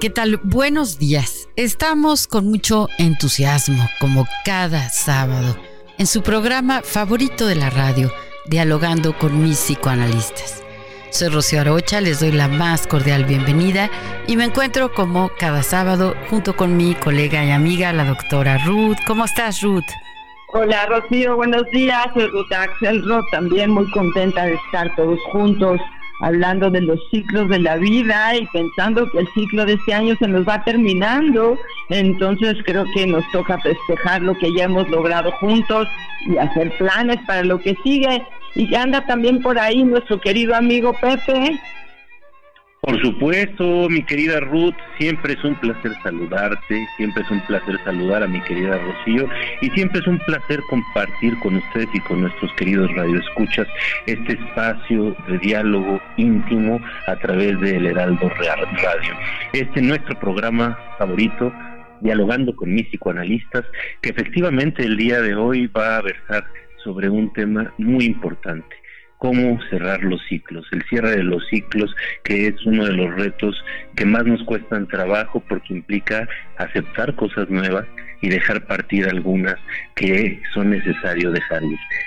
¿Qué tal? Buenos días. Estamos con mucho entusiasmo, como cada sábado, en su programa favorito de la radio, dialogando con mis psicoanalistas. Soy Rocío Arocha, les doy la más cordial bienvenida y me encuentro como cada sábado junto con mi colega y amiga, la doctora Ruth. ¿Cómo estás, Ruth? Hola Rocío, buenos días. Soy Ruth Axelrod, también muy contenta de estar todos juntos hablando de los ciclos de la vida y pensando que el ciclo de este año se nos va terminando. Entonces creo que nos toca festejar lo que ya hemos logrado juntos y hacer planes para lo que sigue. Y anda también por ahí nuestro querido amigo Pepe. Por supuesto, mi querida Ruth, siempre es un placer saludarte, siempre es un placer saludar a mi querida Rocío y siempre es un placer compartir con ustedes y con nuestros queridos radioescuchas este espacio de diálogo íntimo a través del Heraldo Radio. Este es nuestro programa favorito, dialogando con mis psicoanalistas, que efectivamente el día de hoy va a versar sobre un tema muy importante cómo cerrar los ciclos, el cierre de los ciclos, que es uno de los retos que más nos cuestan trabajo porque implica aceptar cosas nuevas y dejar partir algunas que son necesario dejar.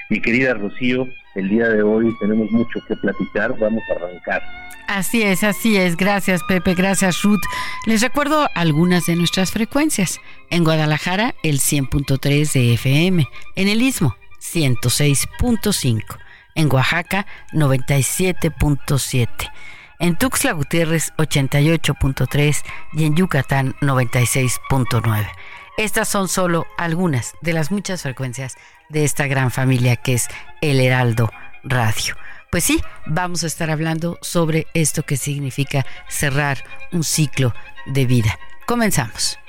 Mi querida Rocío, el día de hoy tenemos mucho que platicar, vamos a arrancar. Así es, así es. Gracias, Pepe. Gracias, Ruth. Les recuerdo algunas de nuestras frecuencias. En Guadalajara, el 100.3 de FM. En el Istmo, 106.5 en Oaxaca 97.7, en Tuxtla Gutiérrez 88.3 y en Yucatán 96.9. Estas son solo algunas de las muchas frecuencias de esta gran familia que es el Heraldo Radio. Pues sí, vamos a estar hablando sobre esto que significa cerrar un ciclo de vida. Comenzamos.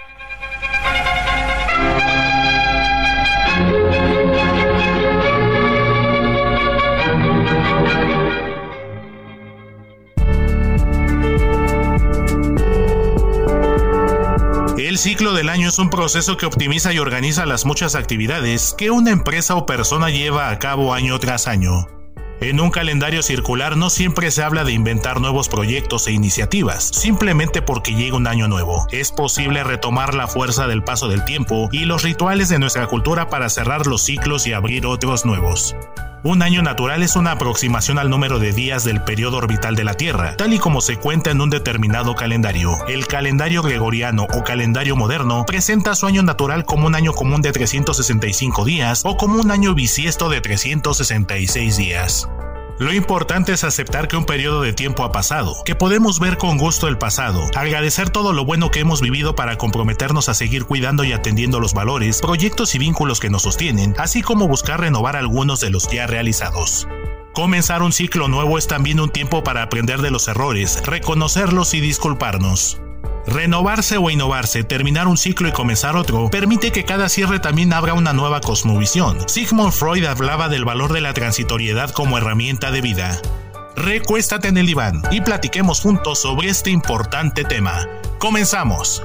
El ciclo del año es un proceso que optimiza y organiza las muchas actividades que una empresa o persona lleva a cabo año tras año. En un calendario circular no siempre se habla de inventar nuevos proyectos e iniciativas, simplemente porque llega un año nuevo. Es posible retomar la fuerza del paso del tiempo y los rituales de nuestra cultura para cerrar los ciclos y abrir otros nuevos. Un año natural es una aproximación al número de días del periodo orbital de la Tierra, tal y como se cuenta en un determinado calendario. El calendario gregoriano o calendario moderno presenta su año natural como un año común de 365 días o como un año bisiesto de 366 días. Lo importante es aceptar que un periodo de tiempo ha pasado, que podemos ver con gusto el pasado, agradecer todo lo bueno que hemos vivido para comprometernos a seguir cuidando y atendiendo los valores, proyectos y vínculos que nos sostienen, así como buscar renovar algunos de los ya realizados. Comenzar un ciclo nuevo es también un tiempo para aprender de los errores, reconocerlos y disculparnos. Renovarse o innovarse, terminar un ciclo y comenzar otro, permite que cada cierre también abra una nueva cosmovisión. Sigmund Freud hablaba del valor de la transitoriedad como herramienta de vida. Recuéstate en el diván y platiquemos juntos sobre este importante tema. Comenzamos.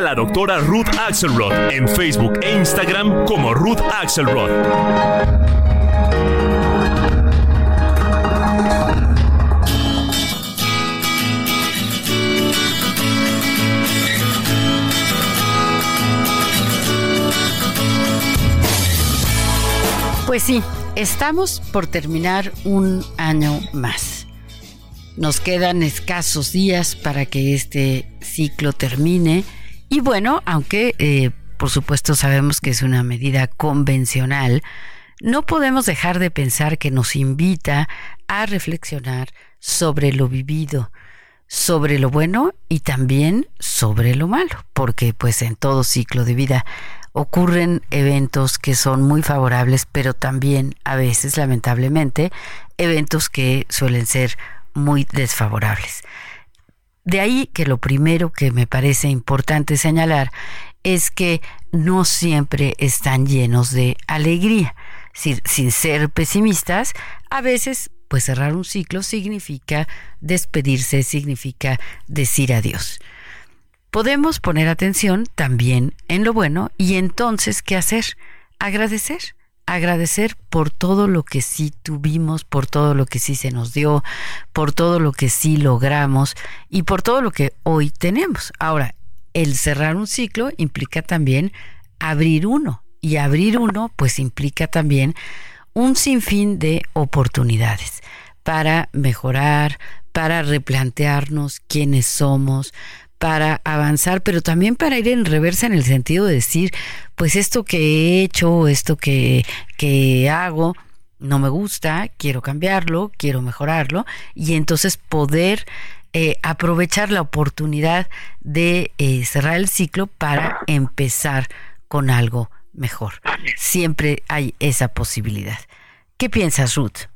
La doctora Ruth Axelrod en Facebook e Instagram como Ruth Axelrod. Pues sí, estamos por terminar un año más. Nos quedan escasos días para que este ciclo termine. Y bueno, aunque eh, por supuesto sabemos que es una medida convencional, no podemos dejar de pensar que nos invita a reflexionar sobre lo vivido, sobre lo bueno y también sobre lo malo, porque pues en todo ciclo de vida ocurren eventos que son muy favorables, pero también a veces, lamentablemente, eventos que suelen ser muy desfavorables. De ahí que lo primero que me parece importante señalar es que no siempre están llenos de alegría. Sin, ser pesimistas, a veces pues cerrar un ciclo significa despedirse, significa decir adiós. Podemos poner atención también en lo bueno y entonces, ¿qué hacer? Agradecer agradecer por todo lo que sí tuvimos, por todo lo que sí se nos dio, por todo lo que sí logramos y por todo lo que hoy tenemos. Ahora, el cerrar un ciclo implica también abrir uno y abrir uno pues implica también un sinfín de oportunidades para mejorar, para replantearnos quiénes somos, para avanzar, pero también para ir en reversa en el sentido de decir, pues esto que he hecho, esto que, que hago, no me gusta, quiero cambiarlo, quiero mejorarlo, y entonces poder eh, aprovechar la oportunidad de eh, cerrar el ciclo para empezar con algo mejor. Siempre hay esa posibilidad. ¿Qué piensas, Ruth?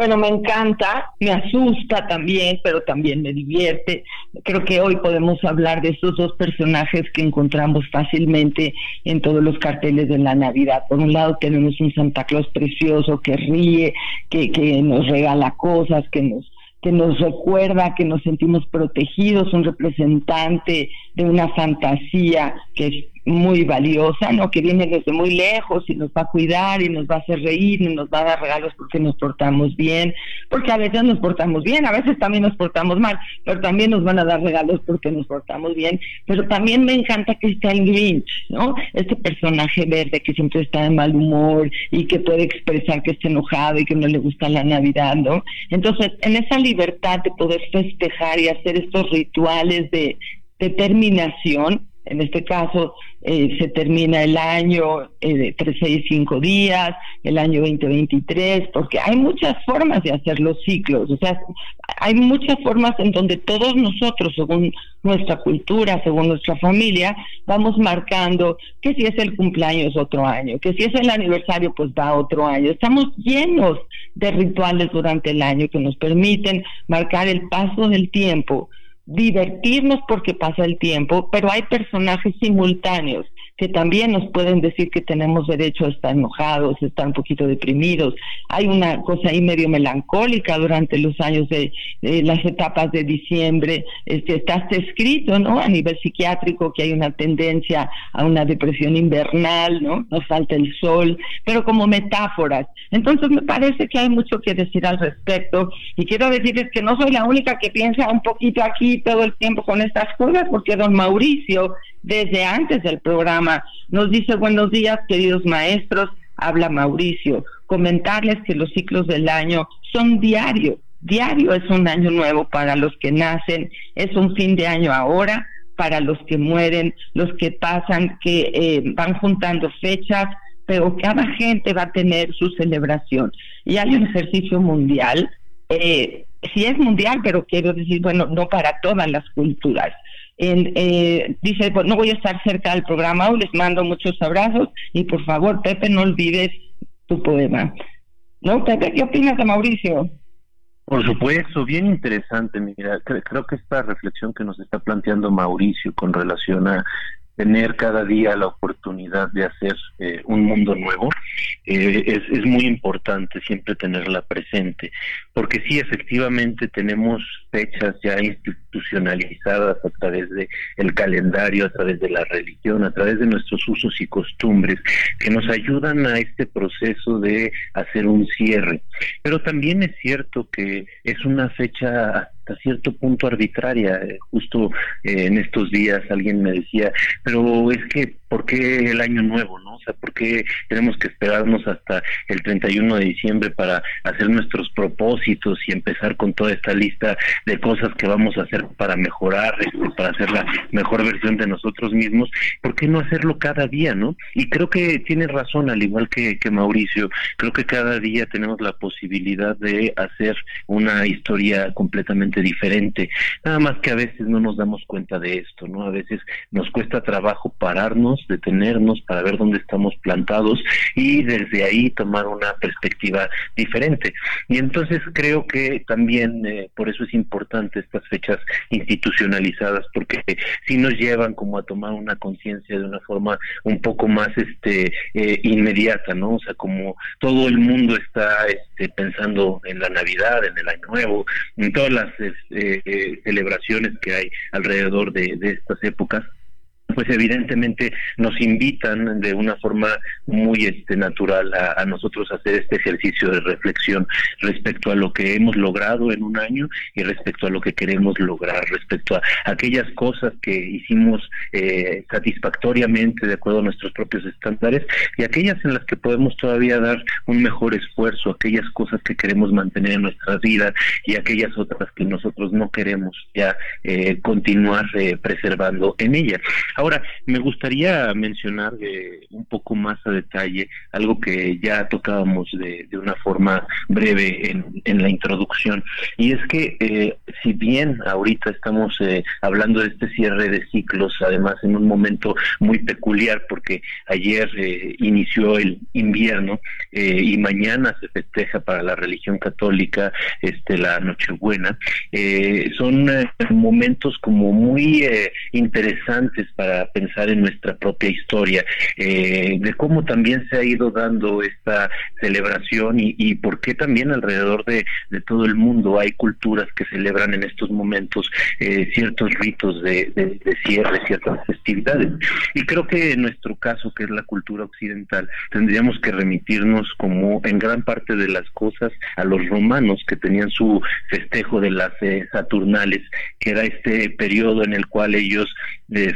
Bueno, me encanta, me asusta también, pero también me divierte. Creo que hoy podemos hablar de estos dos personajes que encontramos fácilmente en todos los carteles de la Navidad. Por un lado tenemos un Santa Claus precioso que ríe, que, que nos regala cosas, que nos que nos recuerda que nos sentimos protegidos, un representante de una fantasía que muy valiosa, ¿no? Que viene desde muy lejos y nos va a cuidar y nos va a hacer reír y nos va a dar regalos porque nos portamos bien, porque a veces nos portamos bien, a veces también nos portamos mal, pero también nos van a dar regalos porque nos portamos bien, pero también me encanta que esté el Grinch, ¿no? Este personaje verde que siempre está de mal humor y que puede expresar que está enojado y que no le gusta la Navidad, ¿no? Entonces, en esa libertad de poder festejar y hacer estos rituales de determinación, en este caso eh, se termina el año eh, de 365 días, el año 2023, porque hay muchas formas de hacer los ciclos, o sea, hay muchas formas en donde todos nosotros, según nuestra cultura, según nuestra familia, vamos marcando que si es el cumpleaños otro año, que si es el aniversario pues va otro año. Estamos llenos de rituales durante el año que nos permiten marcar el paso del tiempo divertirnos porque pasa el tiempo, pero hay personajes simultáneos que también nos pueden decir que tenemos derecho a estar enojados, estar un poquito deprimidos. Hay una cosa ahí medio melancólica durante los años de, las etapas de diciembre. Este, está escrito, ¿no? A nivel psiquiátrico que hay una tendencia a una depresión invernal, ¿no? Nos falta el sol, pero como metáforas. Entonces me parece que hay mucho que decir al respecto y quiero decirles que no soy la única que piensa un poquito aquí todo el tiempo con estas cosas, porque don Mauricio desde antes del programa. Nos dice buenos días, queridos maestros, habla Mauricio. Comentarles que los ciclos del año son diarios. Diario es un año nuevo para los que nacen, es un fin de año ahora para los que mueren, los que pasan, que eh, van juntando fechas, pero cada gente va a tener su celebración. Y hay un ejercicio mundial, eh, si es mundial, pero quiero decir, bueno, no para todas las culturas eh, dice, pues no voy a estar cerca del programa, les mando muchos abrazos y por favor, Pepe, no olvides tu poema. ¿No, Pepe? ¿Qué opinas de Mauricio? Por supuesto, bien interesante. Mira, creo que esta reflexión que nos está planteando Mauricio con relación a tener cada día la oportunidad de hacer eh, un mundo nuevo, eh, es, es, muy importante siempre tenerla presente, porque sí, efectivamente tenemos fechas ya institucionalizadas a través de el calendario, a través de la religión, a través de nuestros usos y costumbres, que nos ayudan a este proceso de hacer un cierre. Pero también es cierto que es una fecha cierto punto arbitraria. Justo eh, en estos días alguien me decía, pero es que, ¿por qué el año nuevo? ¿no? O sea, ¿por qué tenemos que esperarnos hasta el 31 de diciembre para hacer nuestros propósitos y empezar con toda esta lista de cosas que vamos a hacer para mejorar, este, para hacer la mejor versión de nosotros mismos? ¿Por qué no hacerlo cada día, no? Y creo que tiene razón, al igual que, que Mauricio, creo que cada día tenemos la posibilidad de hacer una historia completamente diferente. Nada más que a veces no nos damos cuenta de esto, ¿no? A veces nos cuesta trabajo detenernos para ver dónde estamos plantados y desde ahí tomar una perspectiva diferente. Y entonces creo que también eh, por eso es importante estas fechas institucionalizadas porque sí nos llevan como a tomar una conciencia de una forma un poco más este eh, inmediata, ¿no? O sea, como todo el mundo está este, pensando en la Navidad, en el Año Nuevo, en todas las eh, eh, celebraciones que hay alrededor de, de estas épocas pues evidentemente nos invitan de una forma muy este, natural a, nosotros a hacer este ejercicio de reflexión respecto a lo que hemos logrado en un año y respecto a lo que queremos lograr, respecto a aquellas cosas que hicimos eh, satisfactoriamente de acuerdo a nuestros propios estándares y aquellas en las que podemos todavía dar un mejor esfuerzo, aquellas cosas que queremos mantener en nuestra vida y aquellas otras que nosotros no queremos ya eh, continuar eh, preservando en ella. Ahora, me gustaría mencionar eh, un poco más a detalle algo que ya tocábamos de, una forma breve en, la introducción, y es que eh, si bien ahorita estamos eh, hablando de este cierre de ciclos, además en un momento muy peculiar, porque ayer inició el invierno y mañana se festeja para la religión católica este la Nochebuena, son momentos como muy interesantes para pensar en nuestra propia historia, eh, de cómo también se ha ido dando esta celebración y, por qué también alrededor de, todo el mundo hay culturas que celebran en estos momentos eh, ciertos ritos de, cierre, ciertas festividades. Y creo que en nuestro caso, que es la cultura occidental, tendríamos que remitirnos como en gran parte de las cosas a los romanos que tenían su festejo de las eh, Saturnales, que era este periodo en el cual ellos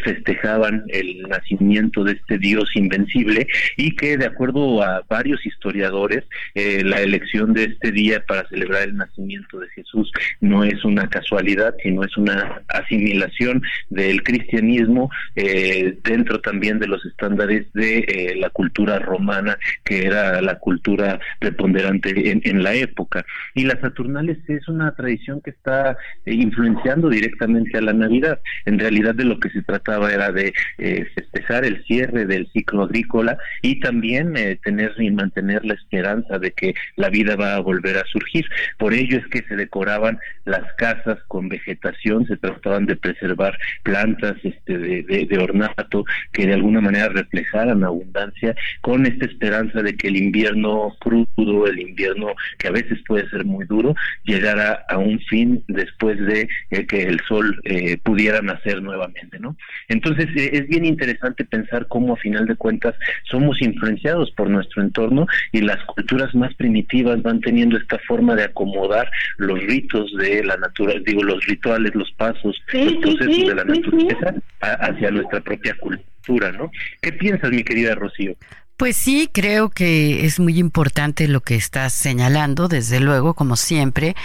festejaban el nacimiento de este Dios invencible y que de acuerdo a varios historiadores eh, la elección de este día para celebrar el nacimiento de Jesús no es una casualidad sino es una asimilación del cristianismo eh, dentro también de los estándares de eh, la cultura romana que era la cultura preponderante en, en, la época. Y las Saturnales es una tradición que está influenciando directamente a la Navidad. En realidad de lo que se trataba era de eh, festejar el cierre del ciclo agrícola y también eh, tener y mantener la esperanza de que la vida va a volver a surgir. Por ello es que se decoraban las casas con vegetación, se trataban de preservar plantas este, de, ornato que de alguna manera reflejaran abundancia con esta esperanza de que el invierno crudo, el invierno que a veces puede ser muy duro, llegara a un fin después de eh, que el sol pudiera nacer nuevamente, ¿no? Entonces, es bien interesante pensar cómo a final de cuentas somos influenciados por nuestro entorno y las culturas más primitivas van teniendo esta forma de acomodar los ritos de la naturaleza, digo, los rituales, los pasos, los procesos de la naturaleza hacia nuestra propia cultura, ¿no? ¿Qué piensas, mi querida Rocío? Pues sí, creo que es muy importante lo que estás señalando, desde luego, como siempre.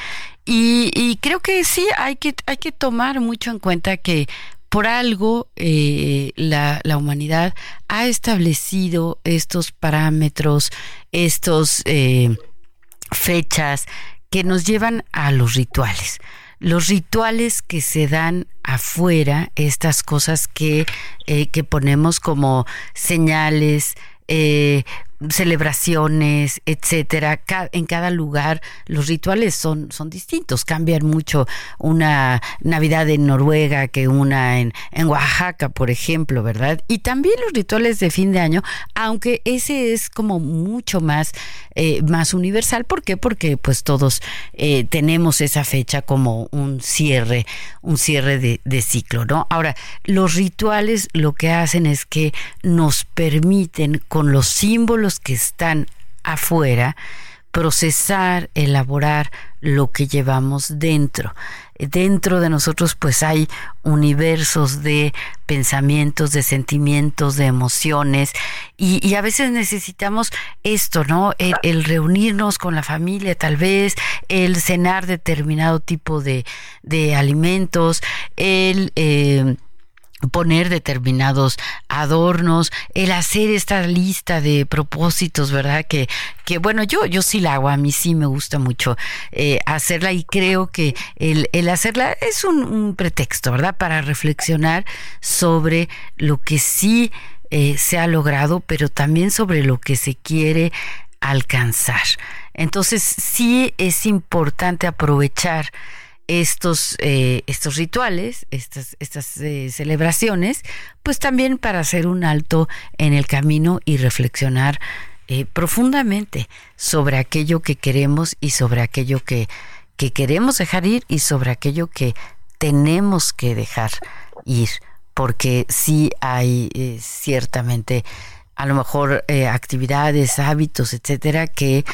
Y, y, creo que sí, hay que, hay que tomar mucho en cuenta que por algo eh, la, humanidad ha establecido estos parámetros, estos eh, fechas que nos llevan a los rituales. los rituales que se dan afuera, estas cosas que, eh, que ponemos como señales, eh, celebraciones, etcétera. En cada lugar los rituales son, son distintos, cambian mucho una Navidad en Noruega que una en, en Oaxaca, por ejemplo, ¿verdad? Y también los rituales de fin de año, aunque ese es como mucho más, eh, más universal. ¿Por qué? Porque pues todos eh, tenemos esa fecha como un cierre, un cierre de, de ciclo, ¿no? Ahora, los rituales lo que hacen es que nos permiten con los símbolos que están afuera, procesar, elaborar lo que llevamos dentro. Dentro de nosotros pues hay universos de pensamientos, de sentimientos, de emociones y, a veces necesitamos esto, ¿no? El, reunirnos con la familia tal vez, el cenar determinado tipo de, de alimentos, el... Eh, poner determinados adornos, el hacer esta lista de propósitos, ¿verdad? Que, que bueno, yo, yo sí la hago, a mí sí me gusta mucho eh, hacerla y creo que el, el hacerla es un, pretexto, ¿verdad? Para reflexionar sobre lo que sí eh, se ha logrado, pero también sobre lo que se quiere alcanzar. Entonces sí es importante aprovechar estos, eh, estos rituales, estas, estas eh, celebraciones, pues también para hacer un alto en el camino y reflexionar eh, profundamente sobre aquello que queremos y sobre aquello que, que queremos dejar ir y sobre aquello que tenemos que dejar ir, porque sí hay ciertamente a lo mejor actividades, hábitos, etcétera, que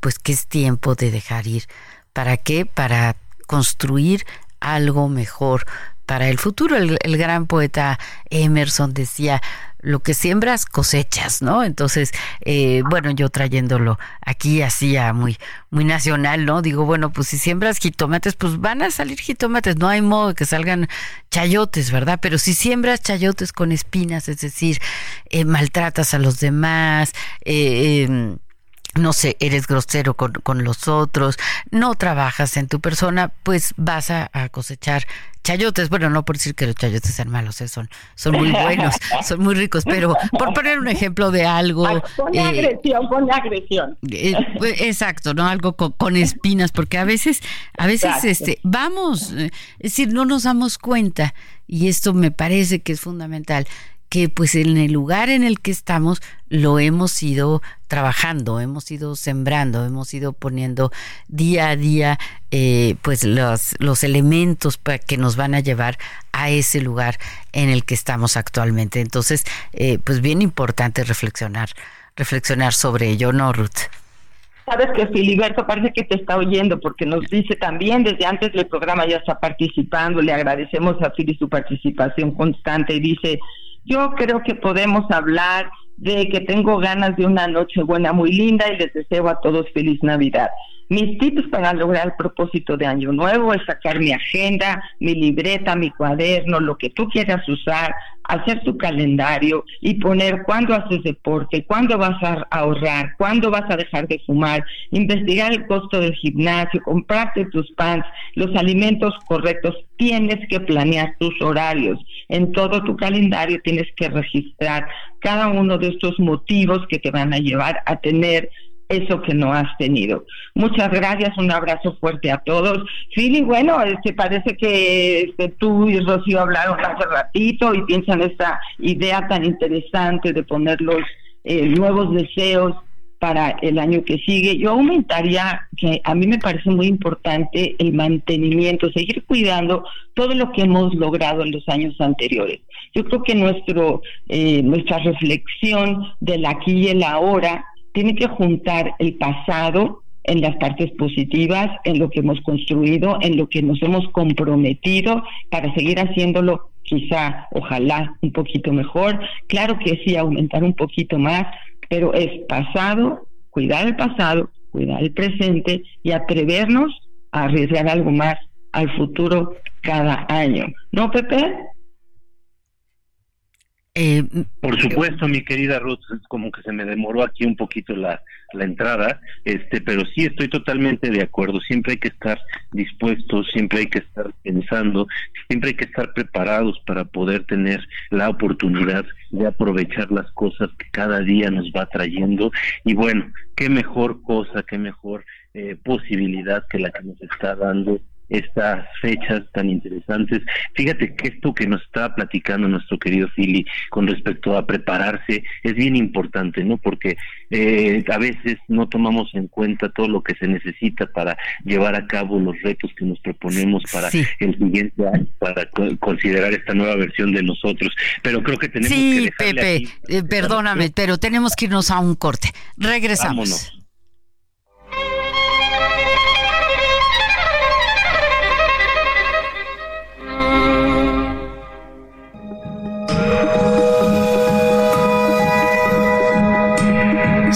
pues que es tiempo de dejar ir. ¿Para qué? Para construir algo mejor para el futuro. El, gran poeta Emerson decía, lo que siembras cosechas, ¿no? Entonces, eh, bueno, yo trayéndolo aquí así a muy, muy nacional, ¿no? Digo, bueno, pues si siembras jitomates, pues van a salir jitomates, no hay modo que salgan chayotes, ¿verdad? Pero si siembras chayotes con espinas, es decir, eh, maltratas a los demás, eh, em, no sé, eres grosero con, con, los otros, no trabajas en tu persona, pues vas a, cosechar chayotes. Bueno, no por decir que los chayotes sean malos, ¿eh? son, son muy buenos, son muy ricos, pero por poner un ejemplo de algo... Con eh, agresión, con agresión. Eh, pues, exacto, ¿no? Algo con, espinas, porque a veces, a veces, este, vamos, es decir, no nos damos cuenta, y esto me parece que es fundamental, que pues en el lugar en el que estamos lo hemos ido trabajando, hemos ido sembrando, hemos ido poniendo día a día eh, pues los, los elementos para que nos van a llevar a ese lugar en el que estamos actualmente. Entonces, eh, pues bien importante reflexionar, reflexionar sobre ello, ¿no, Ruth? Sabes que Filiberto parece que te está oyendo porque nos dice también desde antes del programa ya está participando, le agradecemos a Fili su participación constante y dice, yo creo que podemos hablar de que tengo ganas de una noche buena muy linda y les deseo a todos feliz Navidad. Mis tips para lograr el propósito de Año Nuevo es sacar mi agenda, mi libreta, mi cuaderno, lo que tú quieras usar, hacer tu calendario y poner cuándo haces deporte, cuándo vas a ahorrar, cuándo vas a dejar de fumar, investigar el costo del gimnasio, comprarte tus pants, los alimentos correctos. Tienes que planear tus horarios. En todo tu calendario tienes que registrar cada uno de estos motivos que te van a llevar a tener eso que no has tenido. Muchas gracias, un abrazo fuerte a todos. Fili, bueno, este, parece que este, tú y Rocío hablaron hace ratito y piensan esta idea tan interesante de poner los eh, nuevos deseos para el año que sigue. Yo aumentaría que a mí me parece muy importante el mantenimiento, seguir cuidando todo lo que hemos logrado en los años anteriores. Yo creo que nuestro eh, nuestra reflexión del aquí y el ahora tiene que juntar el pasado en las partes positivas, en lo que hemos construido, en lo que nos hemos comprometido para seguir haciéndolo quizá, ojalá, un poquito mejor. Claro que sí, aumentar un poquito más, pero es pasado, cuidar el pasado, cuidar el presente y atrevernos a arriesgar algo más al futuro cada año. ¿No, Pepe? Eh, Por supuesto, mi querida Ruth, como que se me demoró aquí un poquito la, la entrada, este, pero sí estoy totalmente de acuerdo. Siempre hay que estar dispuestos, siempre hay que estar pensando, siempre hay que estar preparados para poder tener la oportunidad de aprovechar las cosas que cada día nos va trayendo. Y bueno, qué mejor cosa, qué mejor eh, posibilidad que la que nos está dando estas fechas tan interesantes. Fíjate que esto que nos está platicando nuestro querido Philly con respecto a prepararse es bien importante, ¿no? Porque eh, a veces no tomamos en cuenta todo lo que se necesita para llevar a cabo los retos que nos proponemos para el siguiente año, para considerar esta nueva versión de nosotros. Pero creo que tenemos que Pepe, eh, perdóname, pero tenemos que irnos a un corte. Regresamos.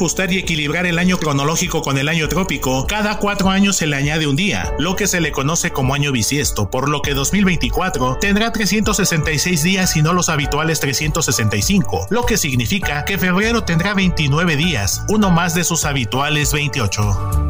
ajustar y equilibrar el año cronológico con el año trópico, cada cuatro años se le añade un día, lo que se le conoce como año bisiesto, por lo que 2024 tendrá 366 días y no los habituales 365, lo que significa que febrero tendrá 29 días, uno más de sus habituales 28.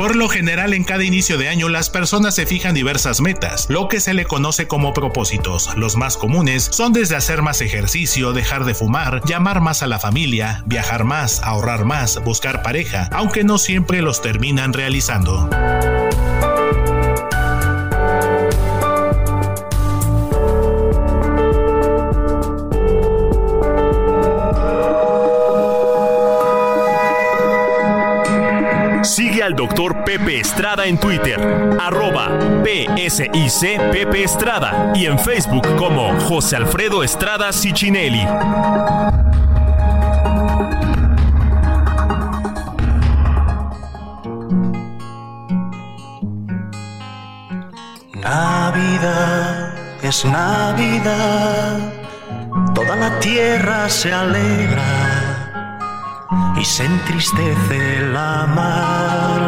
Por lo general, en cada inicio de año las personas se fijan diversas metas, lo que se le conoce como propósitos. Los más comunes son desde hacer más ejercicio, dejar de fumar, llamar más a la familia, viajar más, ahorrar más, buscar pareja, aunque no siempre los terminan realizando. Al doctor Pepe Estrada en Twitter, arroba PSIC Pepe Estrada y en Facebook como José Alfredo Estrada Cicinelli. Navidad es Navidad, toda la tierra se alegra y se entristece la mar.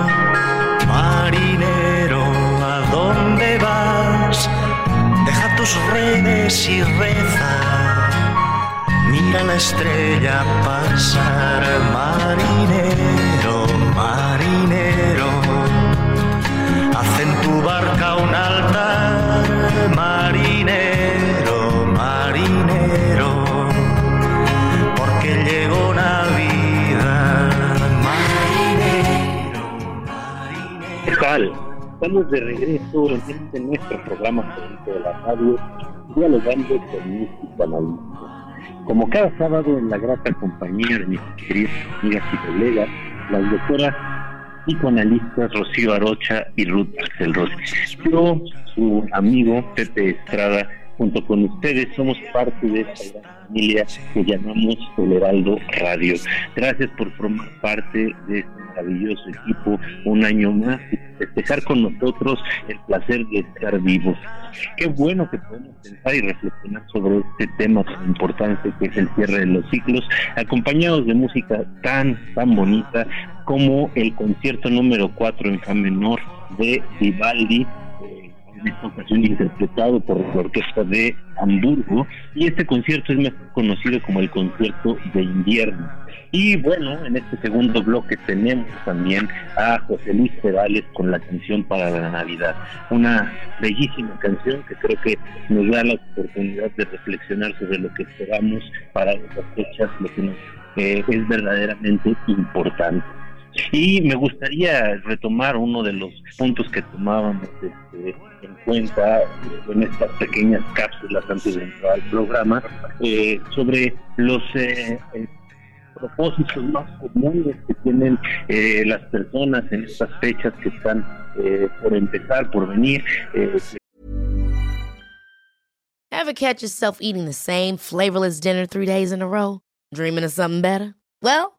Marinero, ¿a dónde vas? Deja tus redes y reza. Mira la estrella pasar, marinero, marinero. Haz en tu barca un altar, marinero, Estamos de regreso en este nuestro programa de la radio, dialogando con mis psicoanalistas. Como cada sábado en la grata compañía de mis queridas amigas y colegas, las doctoras psicoanalistas Rocío Arocha y Ruth Axelrod. Yo, su amigo Pepe Estrada, junto con ustedes somos parte de esta gran familia que llamamos El Heraldo Radio. Gracias por formar parte de este maravilloso equipo un año más y festejar con nosotros el placer de estar vivos. Qué bueno que podemos pensar y reflexionar sobre este tema tan importante que es el cierre de los ciclos, acompañados de música tan, tan bonita como el concierto número 4 en Fa menor de Vivaldi en esta ocasión interpretado por la Orquesta de Hamburgo, y este concierto es mejor conocido como el concierto de invierno. Y bueno, en este segundo bloque tenemos también a José Luis Perales con la canción para la Navidad, una bellísima canción que creo que nos da la oportunidad de reflexionar sobre lo que esperamos para estas fechas, lo que nos eh, es verdaderamente importante. Y me gustaría retomar uno de los puntos que tomábamos este, en cuenta en estas pequeñas cápsulas antes de entrar al programa eh, sobre los eh, eh, propósitos más comunes que tienen las personas en estas fechas que están por empezar, por venir. Ever catch yourself eating the same flavorless dinner three days in a row? Dreaming of something better? Well,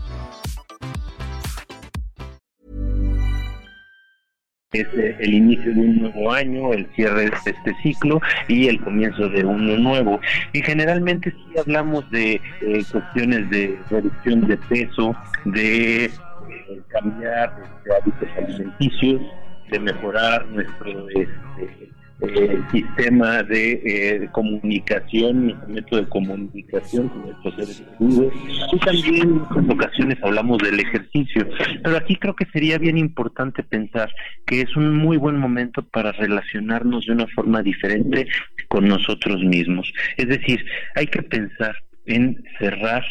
Es eh, el inicio de un nuevo año, el cierre de este ciclo y el comienzo de uno nuevo. Y generalmente sí hablamos de eh, cuestiones de reducción de peso, de eh, cambiar de hábitos alimenticios, de mejorar nuestro este, eh, sistema de eh, comunicación, método de comunicación con nuestros seres. Y también en ocasiones hablamos del ejercicio. Pero aquí creo que sería bien importante pensar que es un muy buen momento para relacionarnos de una forma diferente con nosotros mismos. Es decir, hay que pensar en cerrar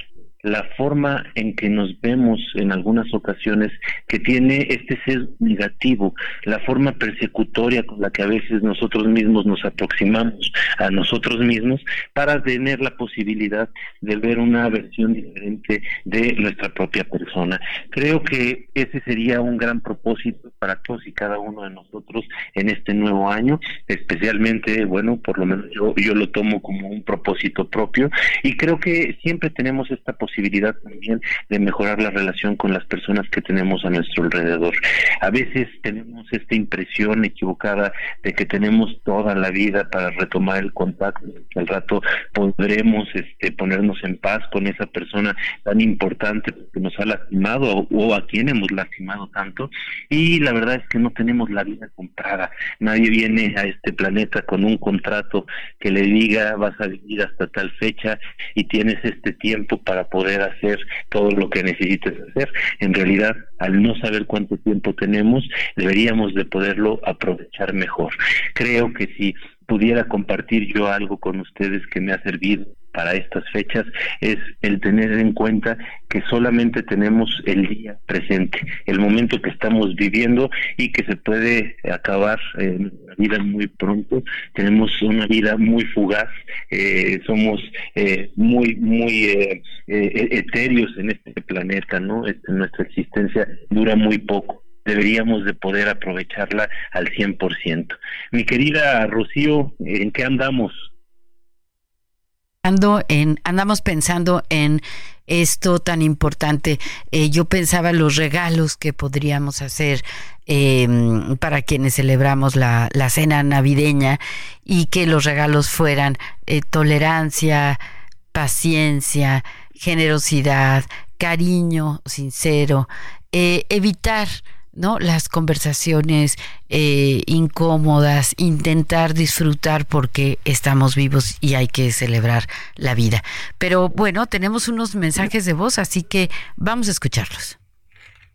la forma en que nos vemos en algunas ocasiones que tiene este ser negativo, la forma persecutoria con la que a veces nosotros mismos nos aproximamos a nosotros mismos para tener la posibilidad de ver una versión diferente de nuestra propia persona. Creo que ese sería un gran propósito para todos y cada uno de nosotros en este nuevo año, especialmente, bueno, por lo menos yo, yo lo tomo como un propósito propio y creo que siempre tenemos esta posibilidad posibilidad también de mejorar la relación con las personas que tenemos a nuestro alrededor. A veces tenemos esta impresión equivocada de que tenemos toda la vida para retomar el contacto, que al rato podremos este, ponernos en paz con esa persona tan importante que nos ha lastimado o, a quien hemos lastimado tanto. Y la verdad es que no tenemos la vida comprada. Nadie viene a este planeta con un contrato que le diga vas a vivir hasta tal fecha y tienes este tiempo para poder poder hacer todo lo que necesites hacer. En realidad, al no saber cuánto tiempo tenemos, deberíamos de poderlo aprovechar mejor. Creo que si pudiera compartir yo algo con ustedes que me ha servido para estas fechas es el tener en cuenta que solamente tenemos el día presente, el momento que estamos viviendo y que se puede acabar en la vida muy pronto. Tenemos una vida muy fugaz, eh, somos eh, muy, muy eh, etéreos en este planeta, ¿no? Este, nuestra existencia dura muy poco deberíamos de poder aprovecharla al 100%. Mi querida Rocío, ¿en qué andamos? En, andamos pensando en esto tan importante. Eh, yo pensaba los regalos que podríamos hacer em, para quienes celebramos la, la, cena navideña y que los regalos fueran eh, tolerancia, paciencia, generosidad, cariño sincero, eh, evitar ¿no? Las conversaciones eh, incómodas, intentar disfrutar porque estamos vivos y hay que celebrar la vida. Pero bueno, tenemos unos mensajes de voz, así que vamos a escucharlos.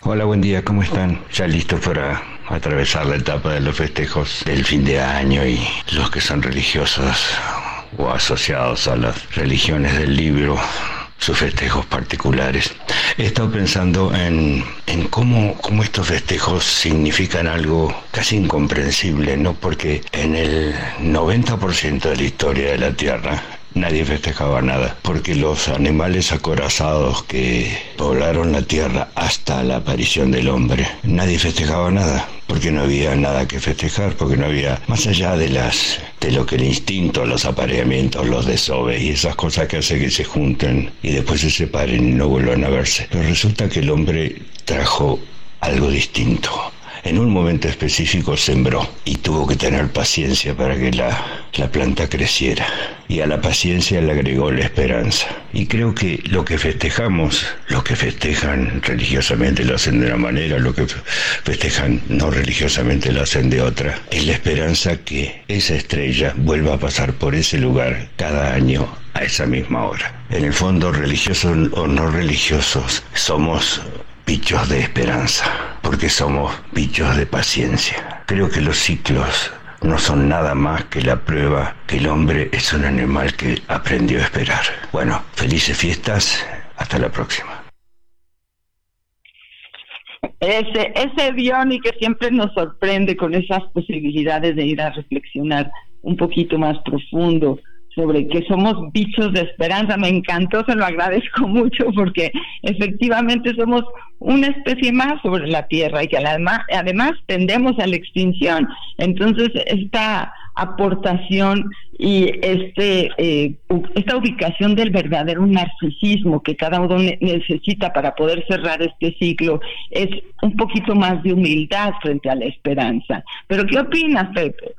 Hola, buen día, ¿cómo están? Ya listos para atravesar la etapa de los festejos del fin de año y los que son religiosos o asociados a las religiones del libro sus festejos particulares. He estado pensando en, en cómo, cómo, estos festejos significan algo casi incomprensible, ¿no? Porque en el 90% de la historia de la Tierra nadie festejaba nada, porque los animales acorazados que poblaron la tierra hasta la aparición del hombre, nadie festejaba nada, porque no había nada que festejar, porque no había, más allá de las de lo que el instinto, los apareamientos, los desoves y esas cosas que hacen que se junten y después se separen y no vuelvan a verse. Pero resulta que el hombre trajo algo distinto en un momento específico sembró y tuvo que tener paciencia para que la, la planta creciera. Y a la paciencia le agregó la esperanza. Y creo que lo que festejamos, los que festejan religiosamente lo hacen de una manera, los que festejan no religiosamente lo hacen de otra, es la esperanza que esa estrella vuelva a pasar por ese lugar cada año a esa misma hora. En el fondo, religiosos o no religiosos, somos bichos de esperanza, porque somos bichos de paciencia. Creo que los ciclos no son nada más que la prueba que el hombre es un animal que aprendió a esperar. Bueno, felices fiestas, hasta la próxima. Ese, ese y que siempre nos sorprende con esas posibilidades de ir a reflexionar un poquito más profundo sobre que somos bichos de esperanza. Me encantó, se lo agradezco mucho porque efectivamente somos una especie más sobre la Tierra y que además, tendemos a la extinción. Entonces, esta aportación y este eh, esta ubicación del verdadero narcisismo que cada uno necesita para poder cerrar este ciclo es un poquito más de humildad frente a la esperanza. Pero ¿qué opinas, Pepe?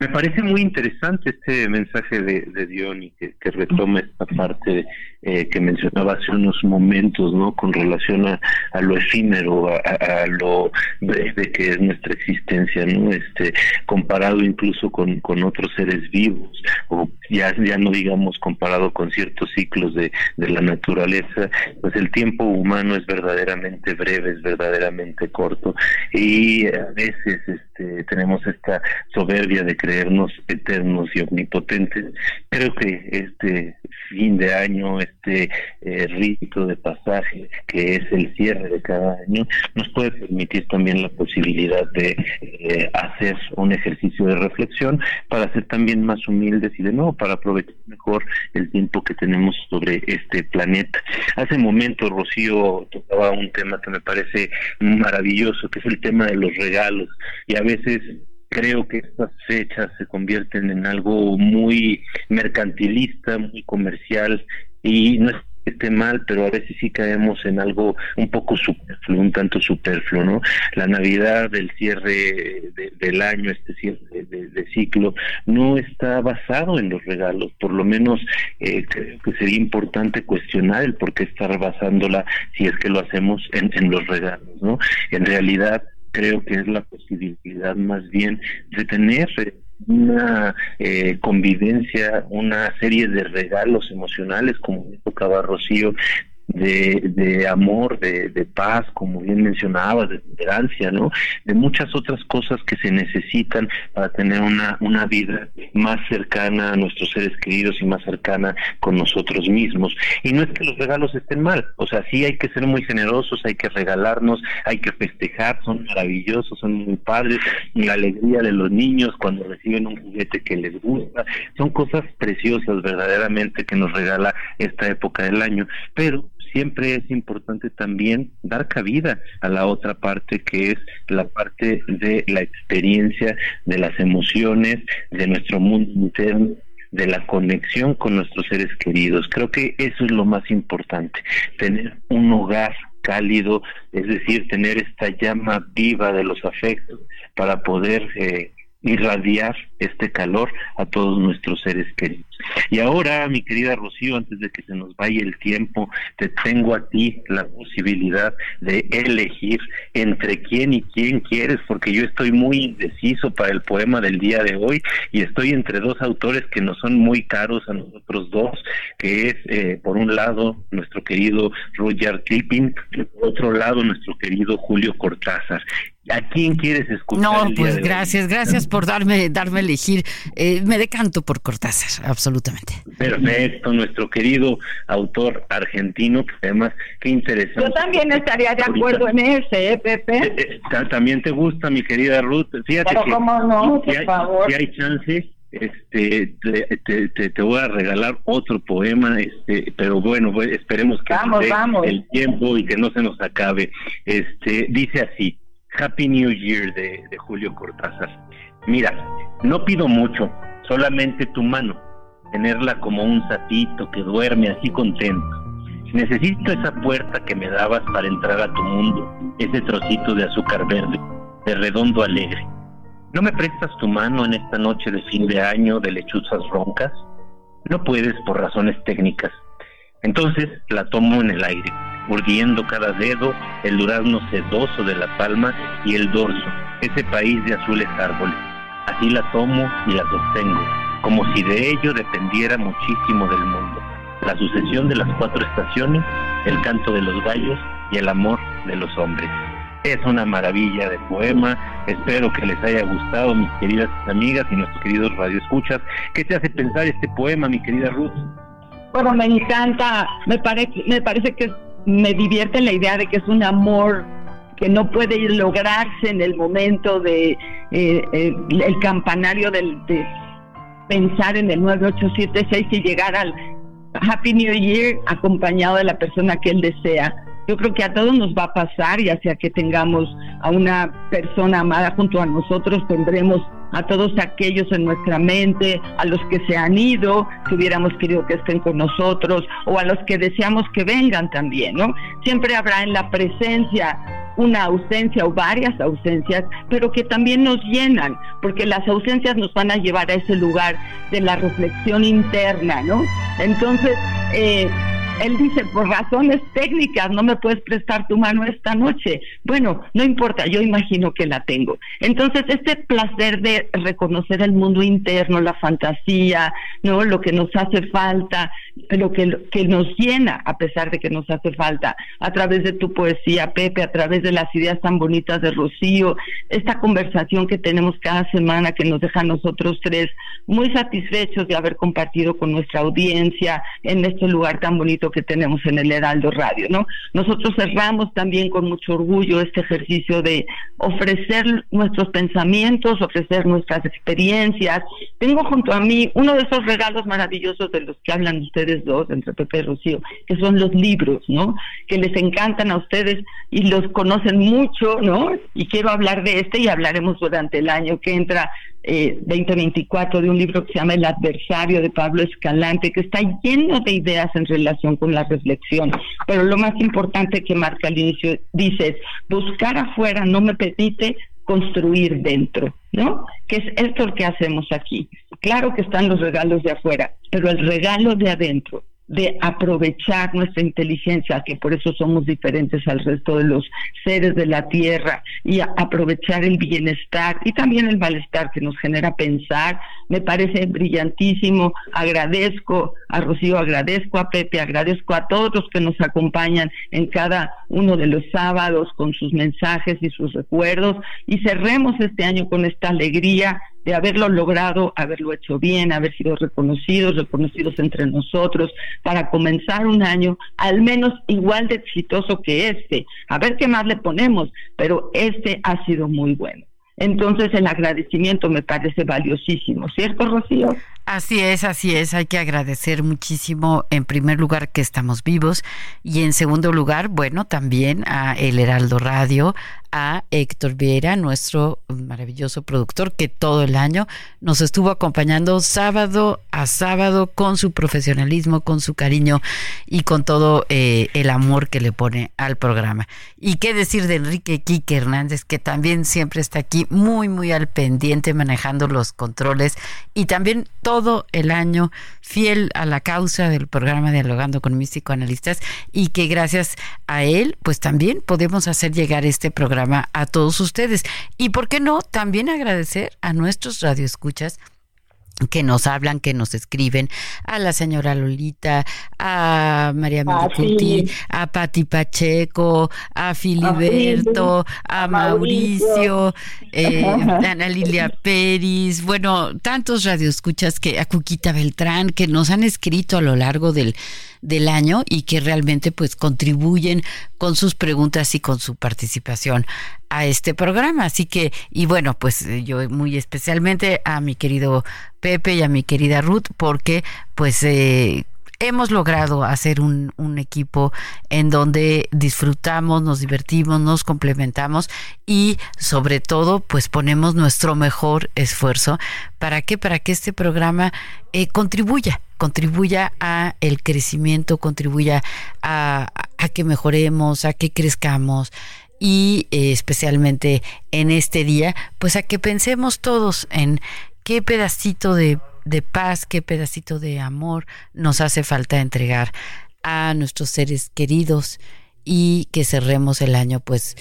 Me parece muy interesante este mensaje de, de Diony que, que retoma esta parte eh, que mencionaba hace unos momentos, ¿no? Con relación a, a lo efímero, a, lo breve que es nuestra existencia, ¿no? Este, comparado incluso con, con otros seres vivos, o ya, ya no digamos comparado con ciertos ciclos de, de la naturaleza, pues el tiempo humano es verdaderamente breve, es verdaderamente corto, y a veces este, tenemos esta soberbia de creernos eternos y omnipotentes. Creo que este fin de año, este eh, rito de pasaje que es el cierre de cada año, nos puede permitir también la posibilidad de eh, hacer un ejercicio de reflexión para ser también más humildes y de nuevo para aprovechar mejor el tiempo que tenemos sobre este planeta. Hace un momento Rocío tocaba un tema que me parece maravilloso, que es el tema de los regalos y a veces creo que estas fechas se convierten en algo muy mercantilista, muy comercial y no es que esté mal, pero a veces sí caemos en algo un poco superfluo, un tanto superfluo, ¿no? La Navidad, el cierre del año, este cierre de, ciclo, no está basado en los regalos, por lo menos eh, creo que sería importante cuestionar el por qué estar basándola si es que lo hacemos en, los regalos, ¿no? En realidad creo que es la posibilidad más bien de tener una eh, convivencia, una serie de regalos emocionales, como tocaba Rocío, de, de amor, de, de, paz, como bien mencionabas, de esperancia, ¿no? De muchas otras cosas que se necesitan para tener una, una vida más cercana a nuestros seres queridos y más cercana con nosotros mismos. Y no es que los regalos estén mal, o sea, sí hay que ser muy generosos, hay que regalarnos, hay que festejar, son maravillosos, son muy padres, la alegría de los niños cuando reciben un juguete que les gusta, son cosas preciosas verdaderamente que nos regala esta época del año, pero siempre es importante también dar cabida a la otra parte que es la parte de la experiencia, de las emociones, de nuestro mundo interno de la conexión con nuestros seres queridos. Creo que eso es lo más importante, tener un hogar cálido, es decir, tener esta llama viva de los afectos para poder eh, irradiar este calor a todos nuestros seres queridos. Y ahora, mi querida Rocío, antes de que se nos vaya el tiempo, te tengo a ti la posibilidad de elegir entre quién y quién quieres, porque yo estoy muy indeciso para el poema del día de hoy y estoy entre dos autores que nos son muy caros a nosotros dos, que es, eh, por un lado, nuestro querido Roger Clipping, y por otro lado, nuestro querido Julio Cortázar. ¿A quién quieres escuchar? No, pues gracias, gracias por darme, darme elegir. Eh, me decanto por Cortázar, absolutamente. Perfecto, nuestro querido autor argentino, que además, qué interesante. Yo también estaría de acuerdo en ese, ¿eh, Pepe? Eh, eh, también te gusta, mi querida Ruth. Fíjate Pero cómo no, por si hay, favor. Si hay chance, este te, te, te, voy a regalar otro poema este pero bueno pues, esperemos que vamos, vamos. el tiempo y que no se nos acabe este dice así Happy New Year de, de Julio Cortázar. Mira, no pido mucho, solamente tu mano, tenerla como un satito que duerme así contento. Necesito esa puerta que me dabas para entrar a tu mundo, ese trocito de azúcar verde, de redondo alegre. ¿No me prestas tu mano en esta noche de fin de año de lechuzas roncas? No puedes por razones técnicas. Entonces la tomo en el aire, urdiendo cada dedo el durazno sedoso de la palma y el dorso, ese país de azules árboles. Así la tomo y la sostengo, como si de ello dependiera muchísimo del mundo. La sucesión de las cuatro estaciones, el canto de los gallos y el amor de los hombres. Es una maravilla de poema. Espero que les haya gustado, mis queridas amigas y nuestros queridos radioescuchas. ¿Qué te hace pensar este poema, mi querida Ruth? Bueno, me encanta. Me parece, me parece que me divierte la idea de que es un amor que no puede lograrse en el momento de eh, eh, el campanario del, de pensar en el 9876 y llegar al Happy New Year acompañado de la persona que él desea yo creo que a todos nos va a pasar, ya sea que tengamos a una persona amada junto a nosotros, tendremos a todos aquellos en nuestra mente, a los que se han ido, que hubiéramos querido que estén con nosotros, o a los que deseamos que vengan también, ¿no? Siempre habrá en la presencia una ausencia o varias ausencias, pero que también nos llenan, porque las ausencias nos van a llevar a ese lugar de la reflexión interna, ¿no? Entonces, eh, él dice, por razones técnicas no me puedes prestar tu mano esta noche. Bueno, no importa, yo imagino que la tengo. Entonces, este placer de reconocer el mundo interno, la fantasía, ¿no? Lo que nos hace falta, lo que, que nos llena a pesar de que nos hace falta, a través de tu poesía, Pepe, a través de las ideas tan bonitas de Rocío, esta conversación que tenemos cada semana que nos deja a nosotros tres muy satisfechos de haber compartido con nuestra audiencia en este lugar tan bonito que tenemos en el Heraldo Radio, ¿no? Nosotros cerramos también con mucho orgullo este ejercicio de ofrecer nuestros pensamientos, ofrecer nuestras experiencias. Tengo junto a mí uno de esos regalos maravillosos de los que hablan ustedes dos, entre Pepe y Rocío, que son los libros, ¿no? Que les encantan a ustedes y los conocen mucho, ¿no? Y quiero hablar de este y hablaremos durante el año que entra 2024 eh, de un libro que se llama El adversario de Pablo Escalante, que está lleno de ideas en relación con la reflexión. Pero lo más importante que marca al inicio dice buscar afuera no me permite construir dentro, ¿no? Que es esto lo que hacemos aquí. Claro que están los regalos de afuera, pero el regalo de adentro de aprovechar nuestra inteligencia, que por eso somos diferentes al resto de los seres de la Tierra, y aprovechar el bienestar y también el malestar que nos genera pensar, me parece brillantísimo. Agradezco a Rocío, agradezco a Pepe, agradezco a todos los que nos acompañan en cada uno de los sábados con sus mensajes y sus recuerdos, y cerremos este año con esta alegría de haberlo logrado, haberlo hecho bien, haber sido reconocidos, reconocidos entre nosotros, para comenzar un año al menos igual de exitoso que este. A ver qué más le ponemos, pero este ha sido muy bueno. Entonces el agradecimiento me parece valiosísimo, ¿cierto, Rocío? Así es, así es. Hay que agradecer muchísimo, en primer lugar, que estamos vivos y en segundo lugar, bueno, también a El Heraldo Radio, a Héctor Viera, nuestro maravilloso productor que todo el año nos estuvo acompañando sábado a sábado con su profesionalismo, con su cariño y con todo eh, el amor que le pone al programa. Y qué decir de Enrique Quique Hernández, que también siempre está aquí muy, muy al pendiente manejando los controles y también todo el año fiel a la causa del programa Dialogando con mis psicoanalistas y que gracias a él pues también podemos hacer llegar este programa a todos ustedes. Y por qué no, también agradecer a nuestros radioescuchas que nos hablan, que nos escriben, a la señora Lolita, a María Mendicuti, a Pati Pacheco, a Filiberto, a, Mauricio, eh, a Ana Lilia Pérez, bueno, tantos radioescuchas que, a Cuquita Beltrán, que nos han escrito a lo largo del, del año y que realmente pues contribuyen con sus preguntas y con su participación a este programa. Así que, y bueno, pues eh, yo muy especialmente a mi querido Pepe y a mi querida Ruth, porque pues eh, hemos logrado hacer un, equipo en donde disfrutamos, nos divertimos, nos complementamos y sobre todo pues ponemos nuestro mejor esfuerzo. Para que para que este programa eh, contribuya contribuya a el crecimiento contribuya a, a que mejoremos a que crezcamos y eh, especialmente en este día pues a que pensemos todos en qué pedacito de de paz, qué pedacito de amor nos hace falta entregar a nuestros seres queridos y que cerremos el año pues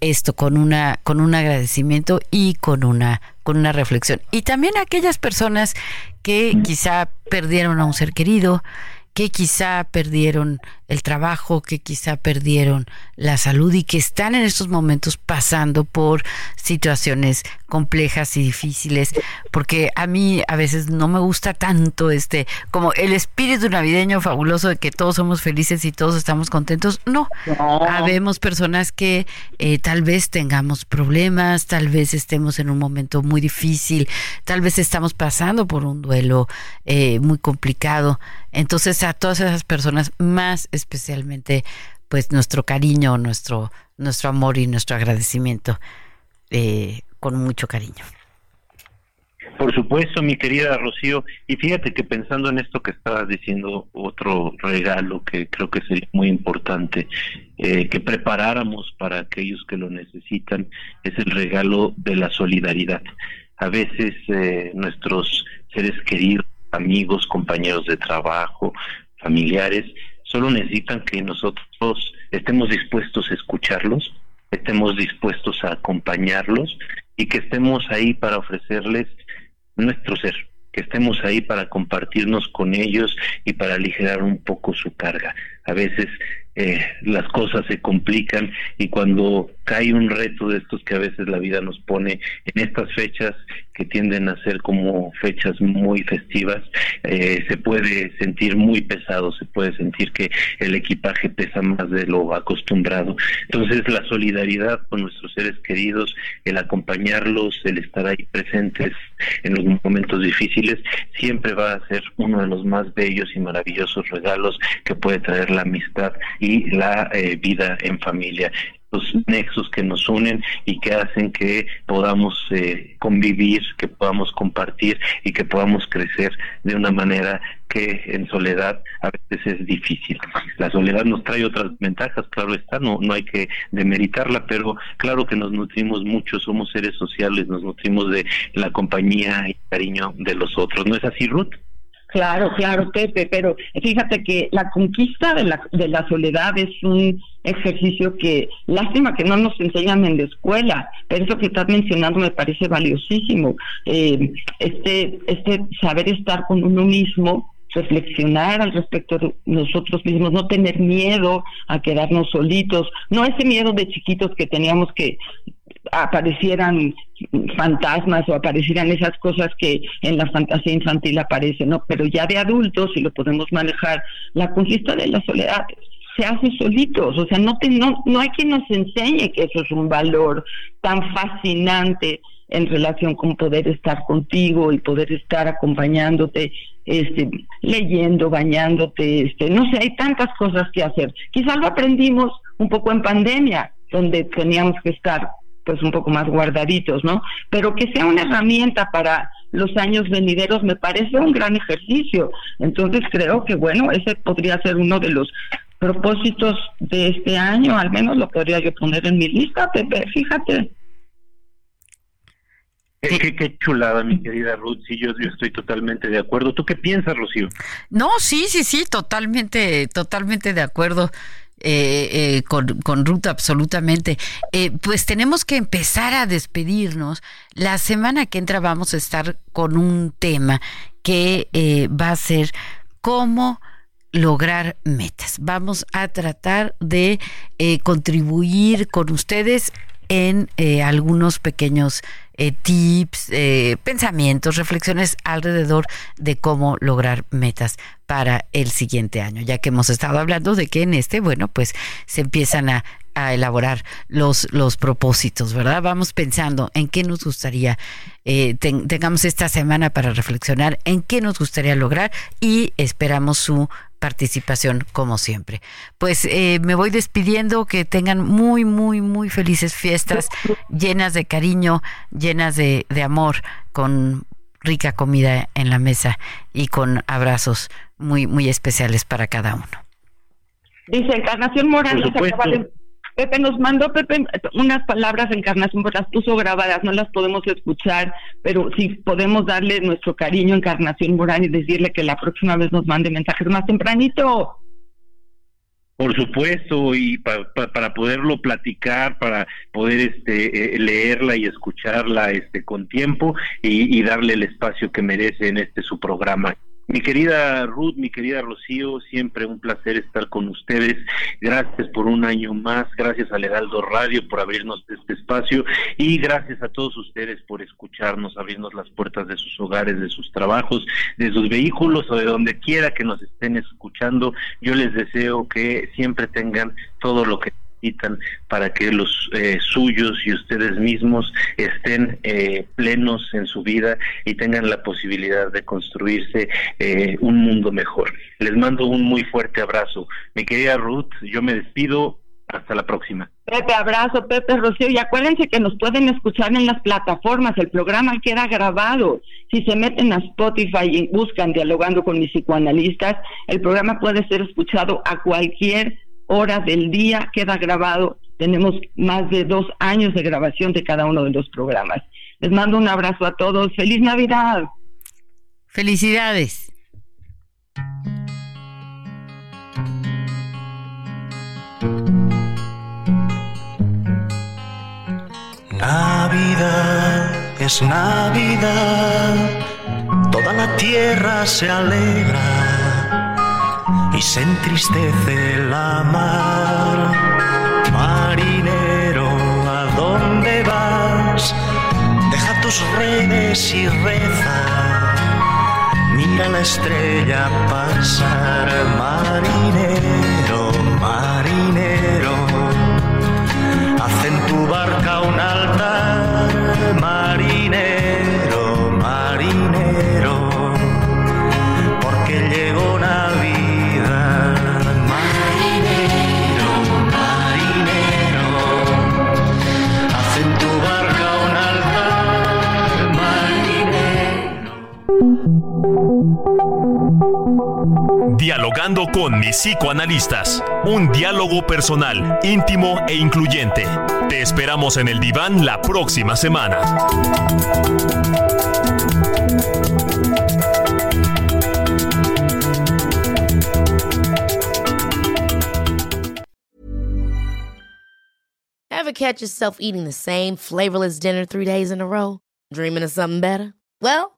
esto con una con un agradecimiento y con una con una reflexión. Y también a aquellas personas que quizá perdieron a un ser querido que quizá perdieron el trabajo, que quizá perdieron la salud y que están en estos momentos pasando por situaciones complejas y difíciles, porque a mí a veces no me gusta tanto este como el espíritu navideño fabuloso de que todos somos felices y todos estamos contentos. No, habemos personas que eh, tal vez tengamos problemas, tal vez estemos en un momento muy difícil, tal vez estamos pasando por un duelo eh, muy complicado. Entonces a todas esas personas más especialmente pues nuestro cariño, nuestro, nuestro amor y nuestro agradecimiento eh, con mucho cariño. Por supuesto, mi querida Rocío, y fíjate que pensando en esto que estabas diciendo, otro regalo que creo que sería muy importante eh, que preparáramos para aquellos que lo necesitan es el regalo de la solidaridad. A veces eh, nuestros seres queridos, amigos, compañeros de trabajo, familiares, solo necesitan que nosotros estemos dispuestos a escucharlos, estemos dispuestos a acompañarlos y que estemos ahí para ofrecerles nuestro ser, que estemos ahí para compartirnos con ellos y para aligerar un poco su carga. A veces eh, las cosas se complican y cuando cae un reto de estos que a veces la vida nos pone en estas fechas que tienden a ser como fechas muy festivas, eh, se puede sentir muy pesado, se puede sentir que el equipaje pesa más de lo acostumbrado. Entonces la solidaridad con nuestros seres queridos, el acompañarlos, el estar ahí presentes en los momentos difíciles, siempre va a ser uno de los más bellos y maravillosos regalos que puede traer la amistad y la eh, vida en familia los nexos que nos unen y que hacen que podamos eh, convivir, que podamos compartir y que podamos crecer de una manera que en soledad a veces es difícil. La soledad nos trae otras ventajas, claro está, no, no hay que demeritarla, pero claro que nos nutrimos mucho, somos seres sociales, nos nutrimos de la compañía y cariño de los otros. ¿No es así, Ruth? Claro, claro, Pepe, pero fíjate que la conquista de la, de la soledad es un ejercicio que, lástima que no nos enseñan en la escuela, pero eso que estás mencionando me parece valiosísimo. Eh, este, este saber estar con uno mismo, reflexionar al respecto de nosotros mismos, no tener miedo a quedarnos solitos, no ese miedo de chiquitos que teníamos que aparecieran fantasmas o aparecieran esas cosas que en la fantasía infantil aparecen, ¿no? Pero ya de adultos, si lo podemos manejar, la conquista de la soledad se hace solitos, o sea, no, te, no, no hay quien nos enseñe que eso es un valor tan fascinante en relación con poder estar contigo y poder estar acompañándote, este, leyendo, bañándote, este, no sé, hay tantas cosas que hacer. Quizás lo aprendimos un poco en pandemia, donde teníamos que estar pues un poco más guardaditos, ¿no? Pero que sea una herramienta para los años venideros me parece un gran ejercicio. Entonces creo que bueno, ese podría ser uno de los propósitos de este año, al menos lo podría yo poner en mi lista, Pepe, fíjate. Qué, qué, chulada, mi querida Ruth. Sí, yo, yo, estoy totalmente de acuerdo. ¿Tú qué piensas, Rocío? No, sí, sí, sí, totalmente, totalmente de acuerdo. Eh, eh, con, con, Ruth absolutamente. Eh, pues tenemos que empezar a despedirnos. La semana que entra vamos a estar con un tema que va a ser cómo lograr metas. Vamos a tratar de contribuir con ustedes en algunos pequeños eh, tips, eh, pensamientos, reflexiones alrededor de cómo lograr metas para el siguiente año, ya que hemos estado hablando de que en este, bueno, pues se empiezan a, a elaborar los, los propósitos, ¿verdad? Vamos pensando en qué nos gustaría, eh, tengamos esta semana para reflexionar en qué nos gustaría lograr y esperamos su participación como siempre. Pues eh, me voy despidiendo, que tengan muy, muy, muy felices fiestas, llenas de cariño, llenas de, de amor, con rica comida en la mesa y con abrazos muy, muy especiales para cada uno. Dice Encarnación Morales, Pepe nos mandó Pepe unas palabras de Encarnación, pues las puso grabadas, no las podemos escuchar, pero si podemos darle nuestro cariño Encarnación Morán y decirle que la próxima vez nos mande mensajes más tempranito. Por supuesto, y para poderlo platicar, para poder este, eh, leerla y escucharla este, con tiempo y, y darle el espacio que merece en este su programa. Mi querida Ruth, mi querida Rocío, siempre un placer estar con ustedes. Gracias por un año más, gracias al Heraldo Radio por abrirnos este espacio y gracias a todos ustedes por escucharnos, abrirnos las puertas de sus hogares, de sus trabajos, de sus vehículos o de donde quiera que nos estén escuchando. Yo les deseo que siempre tengan todo lo que para que los eh, suyos y ustedes mismos estén eh, plenos en su vida y tengan la posibilidad de construirse eh, un mundo mejor. Les mando un muy fuerte abrazo. Mi querida Ruth, yo me despido. Hasta la próxima. Pepe, abrazo, Pepe Rocío. Y acuérdense que nos pueden escuchar en las plataformas. El programa queda grabado. Si se meten a Spotify y buscan Dialogando con mis psicoanalistas, el programa puede ser escuchado a cualquier hora del día, queda grabado. Tenemos más de dos años de grabación de cada uno de los programas. Les mando un abrazo a todos. ¡Feliz Navidad! Felicidades. Navidad es Navidad, toda la tierra se alegra y se entristece la mar. Marinero, ¿a dónde vas? Deja tus redes y reza. Mira la estrella pasar, marinero, marinero. Dialogando con mis psicoanalistas. Un diálogo personal, íntimo e incluyente. Te esperamos en el diván la próxima semana. Ever catch yourself eating the same flavorless dinner three days in a row? Dreaming of something better? Well,